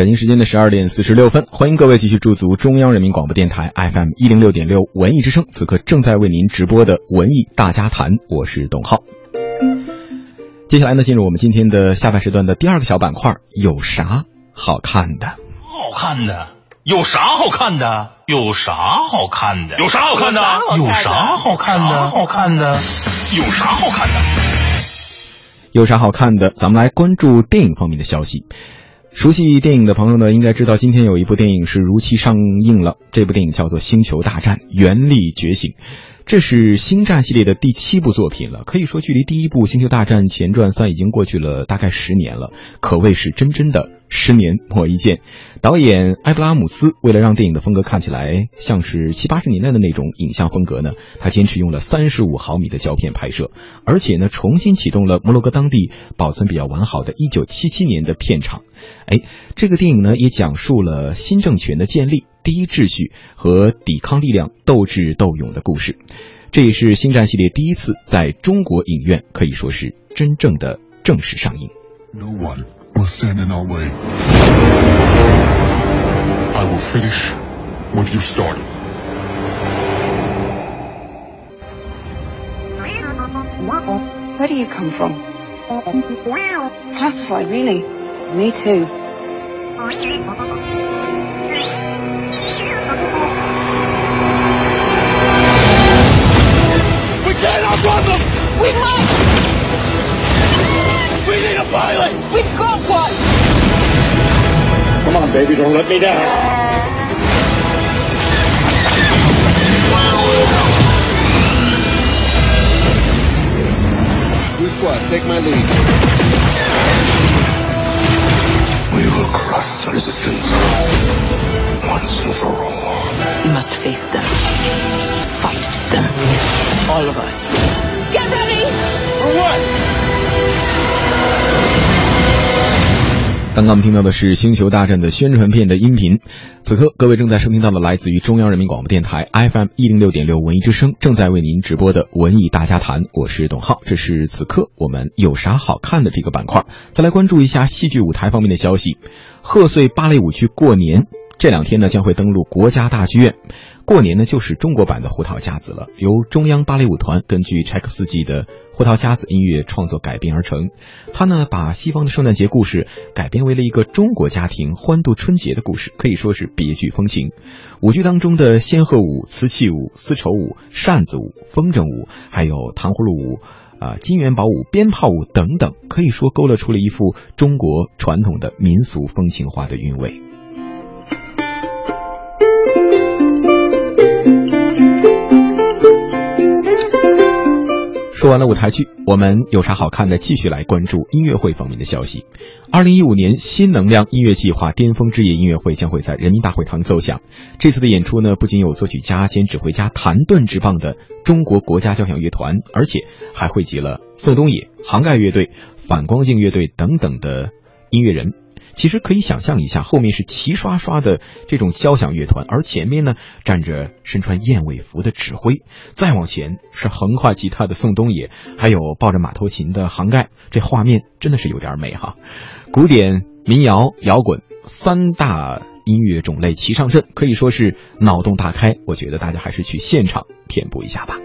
北京时间的十二点四十六分，欢迎各位继续驻足中央人民广播电台 FM 一零六点六文艺之声，此刻正在为您直播的文艺大家谈，我是董浩。接下来呢，进入我们今天的下半时段的第二个小板块，有啥好看的？好看的有啥好看的？有啥好看的？有啥好看的？有啥好看的？好看的？有啥好看的？有啥好看的？咱们来关注电影方面的消息。熟悉电影的朋友呢，应该知道今天有一部电影是如期上映了。这部电影叫做《星球大战：原力觉醒》，这是星战系列的第七部作品了。可以说，距离第一部《星球大战前传三》已经过去了大概十年了，可谓是真真的。十年磨一剑，导演埃布拉姆斯为了让电影的风格看起来像是七八十年代的那种影像风格呢，他坚持用了三十五毫米的胶片拍摄，而且呢重新启动了摩洛哥当地保存比较完好的一九七七年的片场。哎，这个电影呢也讲述了新政权的建立、第一秩序和抵抗力量斗智斗勇的故事。这也是星战系列第一次在中国影院可以说是真正的正式上映。No one. Will stand in our way. I will finish what you started. Where do you come from? Classified, really. Me too. Baby, don't let me down. Blue squad, take my lead. We will crush the resistance once and for all. You must face them. Fight them. All of us. Get ready! For what? 刚刚我们听到的是《星球大战》的宣传片的音频。此刻，各位正在收听到的来自于中央人民广播电台 FM 一零六点六文艺之声，正在为您直播的文艺大家谈，我是董浩。这是此刻我们有啥好看的这个板块。再来关注一下戏剧舞台方面的消息。贺岁芭蕾舞剧过年这两天呢将会登陆国家大剧院。过年呢就是中国版的《胡桃夹子》了，由中央芭蕾舞团根据柴可夫斯基的《胡桃夹子》音乐创作改编而成。他呢把西方的圣诞节故事改编为了一个中国家庭欢度春节的故事，可以说是别具风情。舞剧当中的仙鹤舞、瓷器舞、丝绸舞、扇子舞、风筝舞，还有糖葫芦舞。啊，金元宝舞、鞭炮舞等等，可以说勾勒出了一幅中国传统的民俗风情画的韵味。说完了舞台剧，我们有啥好看的？继续来关注音乐会方面的消息。二零一五年新能量音乐计划巅峰之夜音乐会将会在人民大会堂奏响。这次的演出呢，不仅有作曲家兼指挥家谭盾执棒的中国国家交响乐团，而且还汇集了宋冬野、杭盖乐队、反光镜乐队等等的音乐人。其实可以想象一下，后面是齐刷刷的这种交响乐团，而前面呢站着身穿燕尾服的指挥，再往前是横跨吉他的宋冬野，还有抱着马头琴的杭盖，这画面真的是有点美哈。古典、民谣、摇滚三大音乐种类齐上阵，可以说是脑洞大开。我觉得大家还是去现场填补一下吧。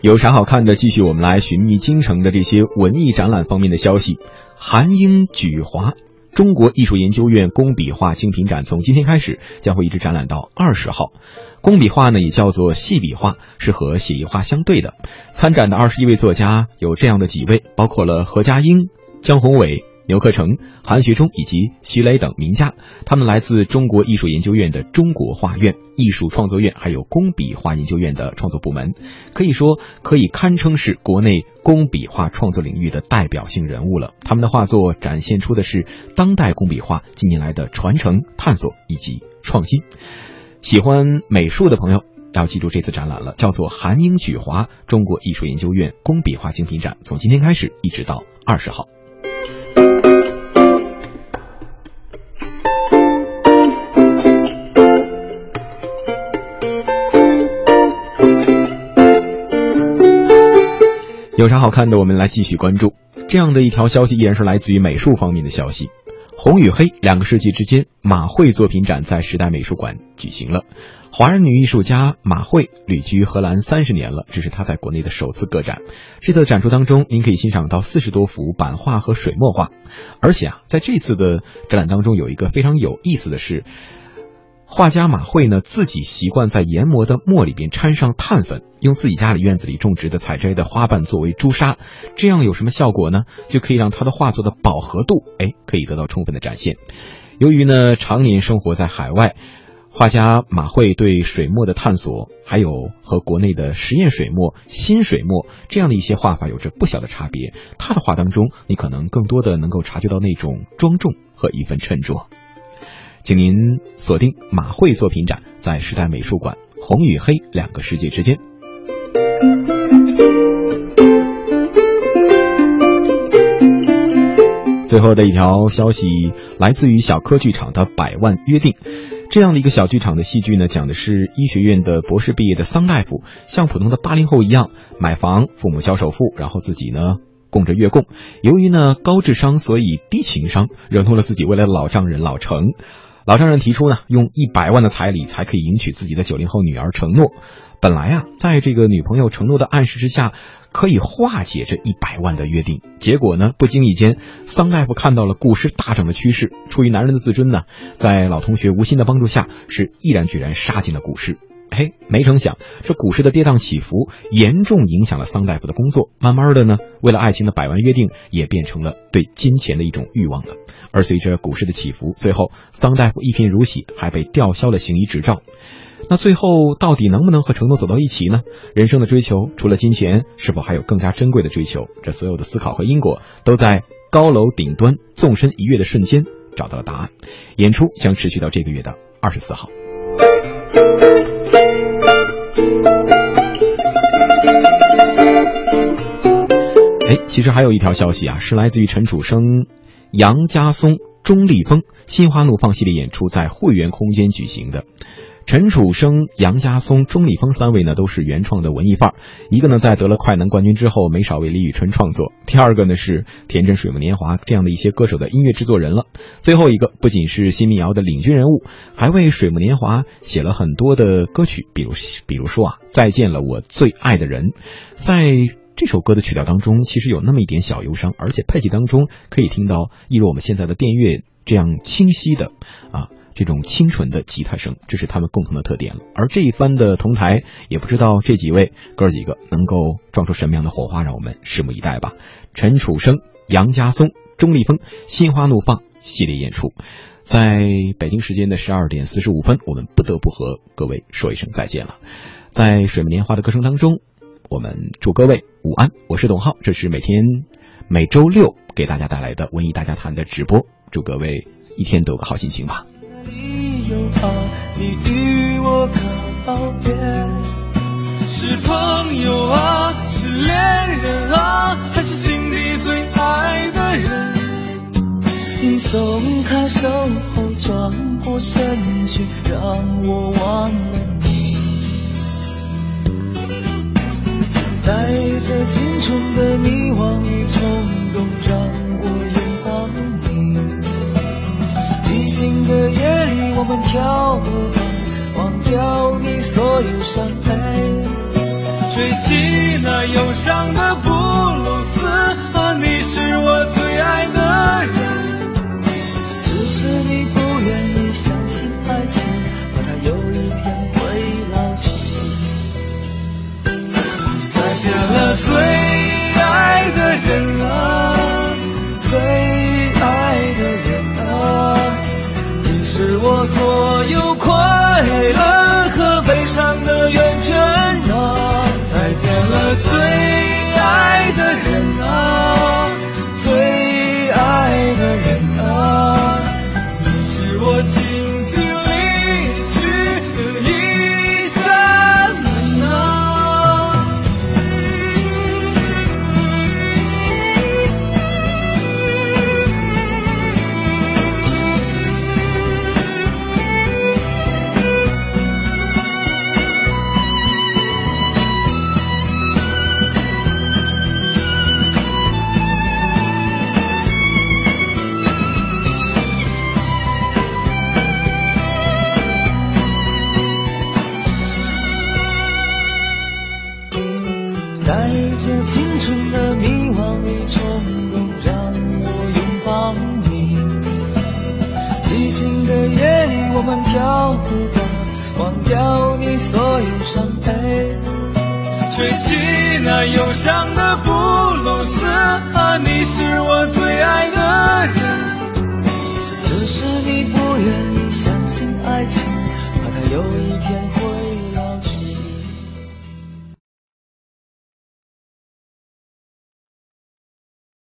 有啥好看的？继续我们来寻觅京城的这些文艺展览方面的消息。韩英举华中国艺术研究院工笔画精品展从今天开始将会一直展览到二十号。工笔画呢也叫做细笔画，是和写意画相对的。参展的二十一位作家有这样的几位，包括了何家英、江宏伟。牛克成、韩学忠以及徐雷等名家，他们来自中国艺术研究院的中国画院、艺术创作院，还有工笔画研究院的创作部门，可以说可以堪称是国内工笔画创作领域的代表性人物了。他们的画作展现出的是当代工笔画近年来的传承、探索以及创新。喜欢美术的朋友要记住这次展览了，叫做“韩英举华中国艺术研究院工笔画精品展”，从今天开始一直到二十号。有啥好看的？我们来继续关注这样的一条消息，依然是来自于美术方面的消息。《红与黑》两个世纪之间，马会作品展在时代美术馆举行了。华人女艺术家马会旅居荷兰三十年了，这是她在国内的首次个展。这次展出当中，您可以欣赏到四十多幅版画和水墨画，而且啊，在这次的展览当中，有一个非常有意思的是。画家马会呢，自己习惯在研磨的墨里边掺上碳粉，用自己家里院子里种植的采摘的花瓣作为朱砂，这样有什么效果呢？就可以让他的画作的饱和度，哎，可以得到充分的展现。由于呢，常年生活在海外，画家马会对水墨的探索，还有和国内的实验水墨、新水墨这样的一些画法有着不小的差别。他的画当中，你可能更多的能够察觉到那种庄重和一份沉着。请您锁定马会作品展，在时代美术馆《红与黑两个世界之间》。最后的一条消息来自于小科剧场的《百万约定》，这样的一个小剧场的戏剧呢，讲的是医学院的博士毕业的桑大夫，像普通的八零后一样买房，父母交首付，然后自己呢供着月供。由于呢高智商，所以低情商，惹怒了自己未来的老丈人老程。老丈人提出呢，用一百万的彩礼才可以迎娶自己的九零后女儿承诺。本来啊，在这个女朋友承诺的暗示之下，可以化解这一百万的约定。结果呢，不经意间，桑大夫看到了股市大涨的趋势，出于男人的自尊呢，在老同学无心的帮助下，是毅然决然杀进了股市。嘿，没成想，这股市的跌宕起伏严重影响了桑大夫的工作。慢慢的呢，为了爱情的百万约定，也变成了对金钱的一种欲望了。而随着股市的起伏，最后桑大夫一贫如洗，还被吊销了行医执照。那最后到底能不能和承诺走到一起呢？人生的追求除了金钱，是否还有更加珍贵的追求？这所有的思考和因果，都在高楼顶端纵身一跃的瞬间找到了答案。演出将持续到这个月的二十四号。哎，其实还有一条消息啊，是来自于陈楚生、杨家松、钟立风《心花怒放》系列演出在会员空间举行的。陈楚生、杨家松、钟立风三位呢，都是原创的文艺范儿。一个呢，在得了快男冠军之后，没少为李宇春创作；第二个呢，是田震、水木年华这样的一些歌手的音乐制作人了。最后一个不仅是新民谣的领军人物，还为水木年华写了很多的歌曲，比如，比如说啊，《再见了我最爱的人》。在这首歌的曲调当中，其实有那么一点小忧伤，而且配器当中可以听到，一如我们现在的电乐这样清晰的啊。这种清纯的吉他声，这是他们共同的特点了。而这一番的同台，也不知道这几位哥几个能够撞出什么样的火花，让我们拭目以待吧。陈楚生、杨家松、钟立风，《心花怒放》系列演出，在北京时间的十二点四十五分，我们不得不和各位说一声再见了。在水木年华的歌声当中，我们祝各位午安。我是董浩，这是每天每周六给大家带来的文艺大家谈的直播。祝各位一天都有个好心情吧。你有啊，你与我告别，是朋友啊，是恋人啊，还是心底最爱的人？你松开手后转过身去，让我忘了吹起那忧伤的布鲁斯，啊，你是我最爱的人。只是你不愿意相信爱情，怕它有一天会。